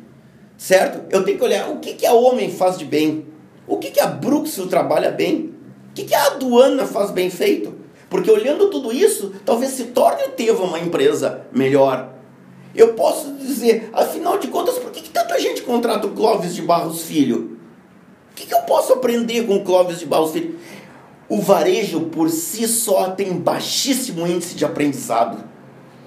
certo? Eu tenho que olhar o que, que a Homem faz de bem, o que, que a Bruxel trabalha bem, o que, que a Aduana faz bem feito. Porque olhando tudo isso, talvez se torne o Teva uma empresa melhor. Eu posso dizer, afinal de contas, por que, que tanta gente contrata o Clóvis de Barros Filho? Que, que eu posso aprender com Clóvis de Barros Filho? O varejo por si só tem baixíssimo índice de aprendizado,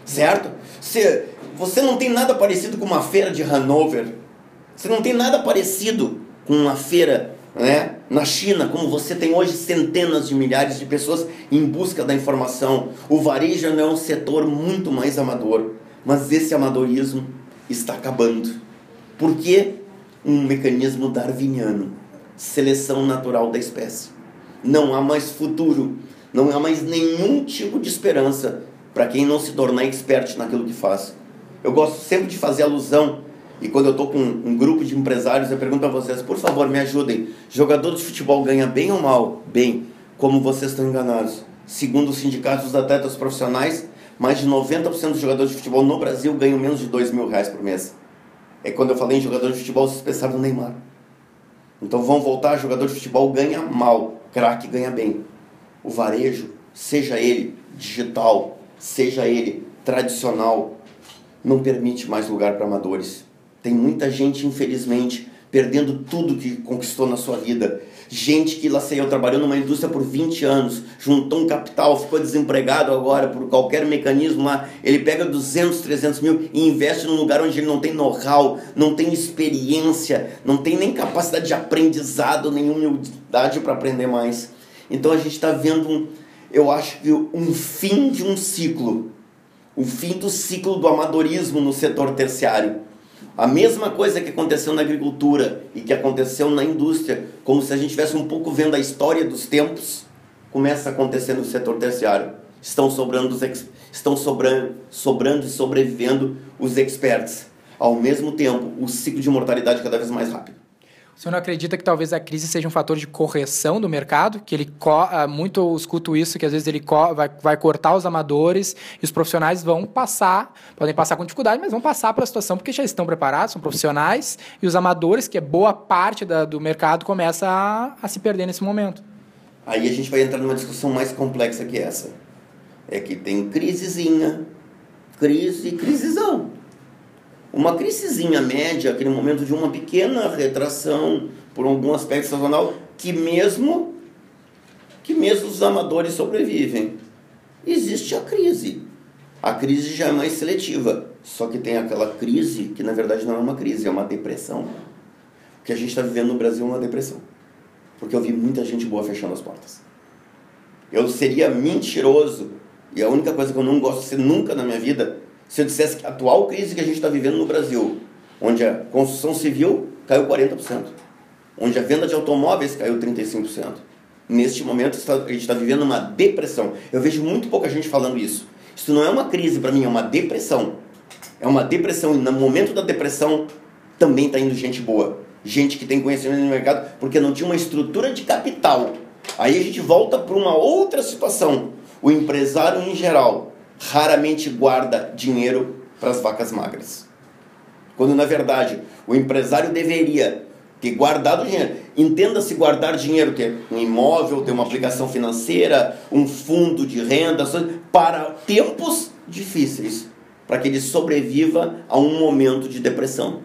certo? Você, você não tem nada parecido com uma feira de Hanover, você não tem nada parecido com uma feira né, na China, como você tem hoje centenas de milhares de pessoas em busca da informação. O varejo é um setor muito mais amador, mas esse amadorismo está acabando. Por quê? Um mecanismo darwiniano seleção natural da espécie não há mais futuro, não há mais nenhum tipo de esperança para quem não se tornar expert naquilo que faz. Eu gosto sempre de fazer alusão, e quando eu estou com um grupo de empresários, eu pergunto a vocês, por favor, me ajudem. Jogador de futebol ganha bem ou mal? Bem, como vocês estão enganados. Segundo os sindicatos dos atletas profissionais, mais de 90% dos jogadores de futebol no Brasil ganham menos de 2 mil reais por mês. É quando eu falei em jogador de futebol, vocês pensaram no Neymar. Então vão voltar, jogador de futebol ganha mal craque ganha bem. O varejo, seja ele digital, seja ele tradicional, não permite mais lugar para amadores. Tem muita gente, infelizmente, perdendo tudo que conquistou na sua vida. Gente que, lá sei eu, trabalhou numa indústria por 20 anos, juntou um capital, ficou desempregado agora por qualquer mecanismo lá, ele pega 200, 300 mil e investe num lugar onde ele não tem know-how, não tem experiência, não tem nem capacidade de aprendizado, nem humildade para aprender mais. Então a gente está vendo, um, eu acho que um fim de um ciclo, o fim do ciclo do amadorismo no setor terciário a mesma coisa que aconteceu na agricultura e que aconteceu na indústria, como se a gente tivesse um pouco vendo a história dos tempos, começa a acontecer no setor terciário. Estão sobrando, os estão sobrando, sobrando e sobrevivendo os experts. Ao mesmo tempo, o ciclo de mortalidade cada vez mais rápido. O senhor não acredita que talvez a crise seja um fator de correção do mercado? Que ele ah, muito eu escuto isso, que às vezes ele vai, vai cortar os amadores e os profissionais vão passar, podem passar com dificuldade, mas vão passar para a situação porque já estão preparados, são profissionais, e os amadores, que é boa parte da, do mercado, começa a, a se perder nesse momento. Aí a gente vai entrar numa discussão mais complexa que essa. É que tem crisezinha, crise e crisezão uma crisezinha média, aquele momento de uma pequena retração por algum aspecto sazonal, que mesmo que mesmo os amadores sobrevivem. Existe a crise. A crise já é mais seletiva, só que tem aquela crise que na verdade não é uma crise, é uma depressão. O que a gente está vivendo no Brasil é uma depressão. Porque eu vi muita gente boa fechando as portas. Eu seria mentiroso, e a única coisa que eu não gosto de ser nunca na minha vida se eu dissesse que a atual crise que a gente está vivendo no Brasil, onde a construção civil caiu 40%, onde a venda de automóveis caiu 35%, neste momento a gente está vivendo uma depressão. Eu vejo muito pouca gente falando isso. Isso não é uma crise para mim, é uma depressão. É uma depressão, e no momento da depressão também está indo gente boa. Gente que tem conhecimento no mercado, porque não tinha uma estrutura de capital. Aí a gente volta para uma outra situação. O empresário em geral raramente guarda dinheiro para as vacas magras. Quando na verdade o empresário deveria ter guardado dinheiro. Entenda-se guardar dinheiro, ter um imóvel, ter uma aplicação financeira, um fundo de renda, para tempos difíceis, para que ele sobreviva a um momento de depressão.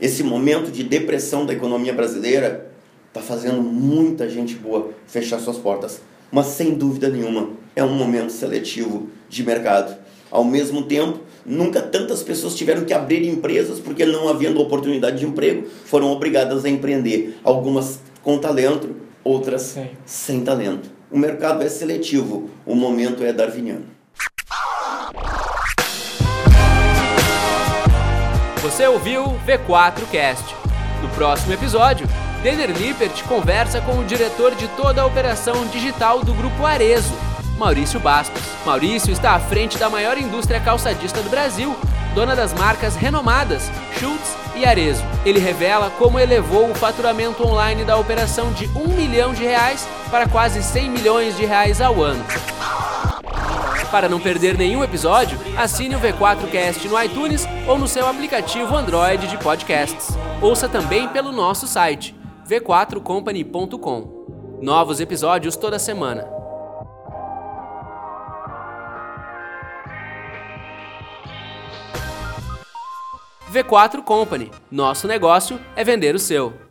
Esse momento de depressão da economia brasileira está fazendo muita gente boa fechar suas portas mas sem dúvida nenhuma é um momento seletivo de mercado. Ao mesmo tempo, nunca tantas pessoas tiveram que abrir empresas porque não havendo oportunidade de emprego, foram obrigadas a empreender. Algumas com talento, outras Sim. sem talento. O mercado é seletivo, o momento é darwiniano. Você ouviu V4 Cast. No próximo episódio, Denner Lippert conversa com o diretor de toda a operação digital do Grupo Arezo, Maurício Bastos. Maurício está à frente da maior indústria calçadista do Brasil dona das marcas renomadas Schultz e Arezo. Ele revela como elevou o faturamento online da operação de 1 milhão de reais para quase 100 milhões de reais ao ano. Para não perder nenhum episódio, assine o V4Cast no iTunes ou no seu aplicativo Android de podcasts. Ouça também pelo nosso site v4company.com. Novos episódios toda semana. V4 Company. Nosso negócio é vender o seu.